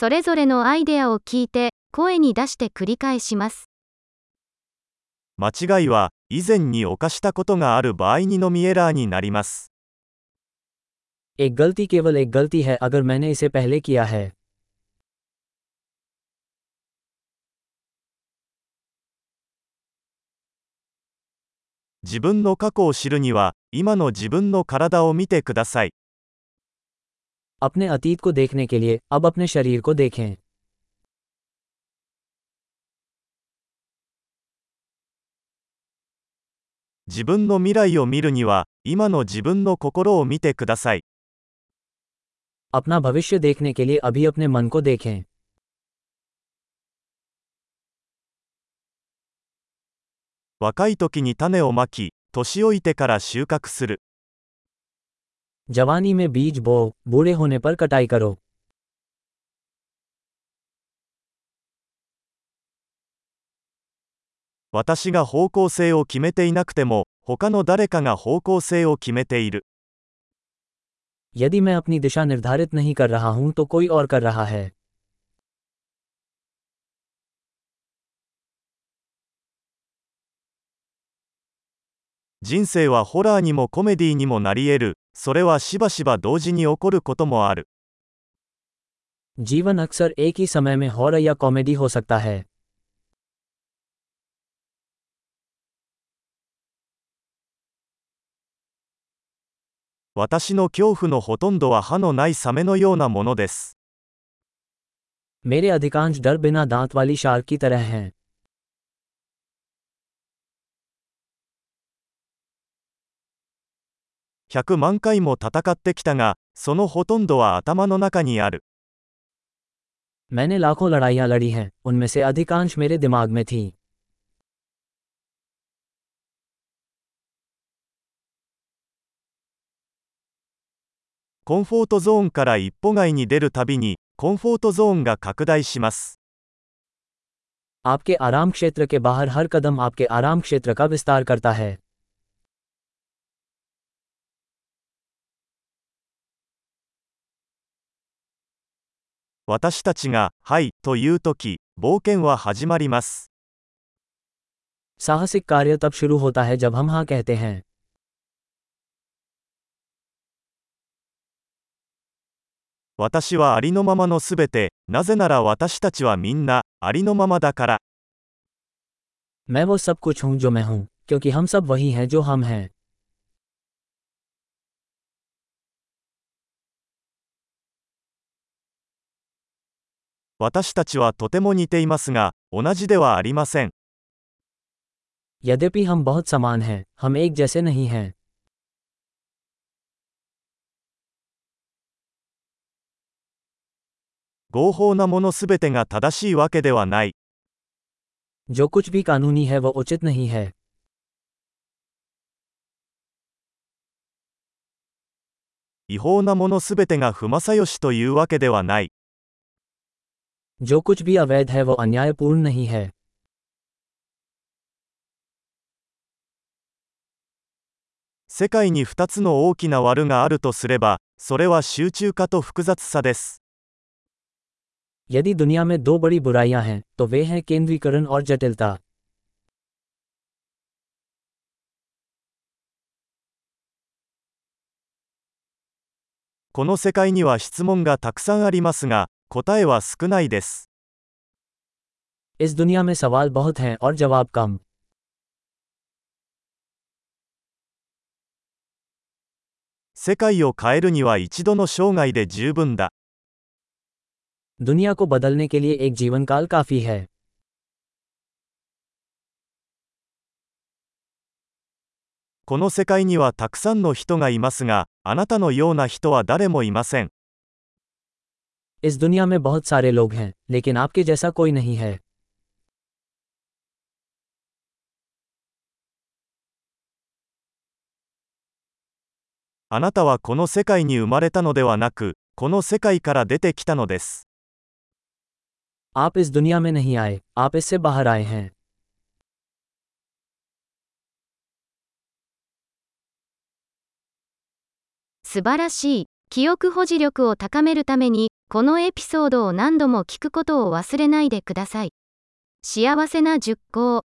それぞれのアイデアを聞いて、声に出して繰り返します。間違いは以前に犯したことがある場合にのみエラーになります。 एक गलती केवल एक गलती है अगर मैंने इसे पहले किया है 自分の過去を知るには、今の自分の体を見てください。 अपने अतीत को देखने के लिए अब अपने शरीर को देखें 自分の未来を見るには、今の自分の心を見てください。 अपना भविष्य देखने के लिए अभी अपने मन को देखें 若い時に種をまき、年老いてから収穫する。 जवानी में बीज बो बूढ़े होने पर कटाई करो 私が方向性を決めていなくても、他の誰かが方向性を決めている。 यदि मैं अपनी दिशा निर्धारित नहीं कर रहा हूं तो कोई और कर रहा है 人生はホラーにもコメディにもなり得る。 それはしばしば同時に起こることもある。 जीवन अक्सर एक ही समय में हॉरर या कॉमेडी हो सकता है 私の恐怖のほとんどは歯のないサメのようなものです。 मेरे अधिकांश डर बिना दांत वाली शार्क की तरह हैं 100万回も戦ってきたが、そのほとんどは頭の中にある。 मैंने लाखों लड़ाइयां लड़ी हैं उनमें से अधिकांश मेरे दिमाग में थीं コンフォートゾーンから一歩外に出るたびに、コンフォートゾーンが拡大します。 आपके आराम क्षेत्र के बाहर हर कदम आपके आराम क्षेत्र का विस्तार करता है 私たちが、はい、というとき、冒険は始まります。 साहसिक कार्य तब शुरू होता है जब हम हाँ कहते हैं 私はありのままのすべて、なぜなら私たちはみんな、ありのままだから。 मैं वो सब कुछ हूं जो मैं हूं क्योंकि हम सब वही हैं जो हम हैं 私たちはとても似ていますが、同じではありません。 यद्यपि हम बहुत समान हैं हम एक जैसे नहीं हैं 合法なものすべてが正しいわけではない。 जो कुछ भी कानूनी है वो उचित नहीं है 違法なものすべてが不正義というわけではない。 जो कुछ भी अवैध है वो अन्यायपूर्ण नहीं है 世界に2つの大きな悪があるとすれば、それは集中化と複雑さです。 यदि दुनिया में दो बड़ी बुराइयां हैं तो वे हैं केंद्रीकरण और जटिलता この世界には質問がたくさんありますが、 答えは少ないです。 इस दुनिया में सवाल बहुत हैं और जवाब कम 世界を変えるには一度の生涯で十分だ。 दुनिया को बदलने के लिए एक जीवन काल काफी है この世界にはたくさんの人がいますが、あなたのような人は誰もいません。 इस दुनिया में बहुत सारे लोग हैं लेकिन आपके जैसा कोई नहीं है あなたはこの世界に生まれたのではなく、この世界から出てきたのです。 आप इस दुनिया में नहीं आए आप इससे बाहर आए हैं 素晴らしい。記憶保持力を高めるために、 このエピソードを何度も聞くことを忘れないでください。幸せな熟考。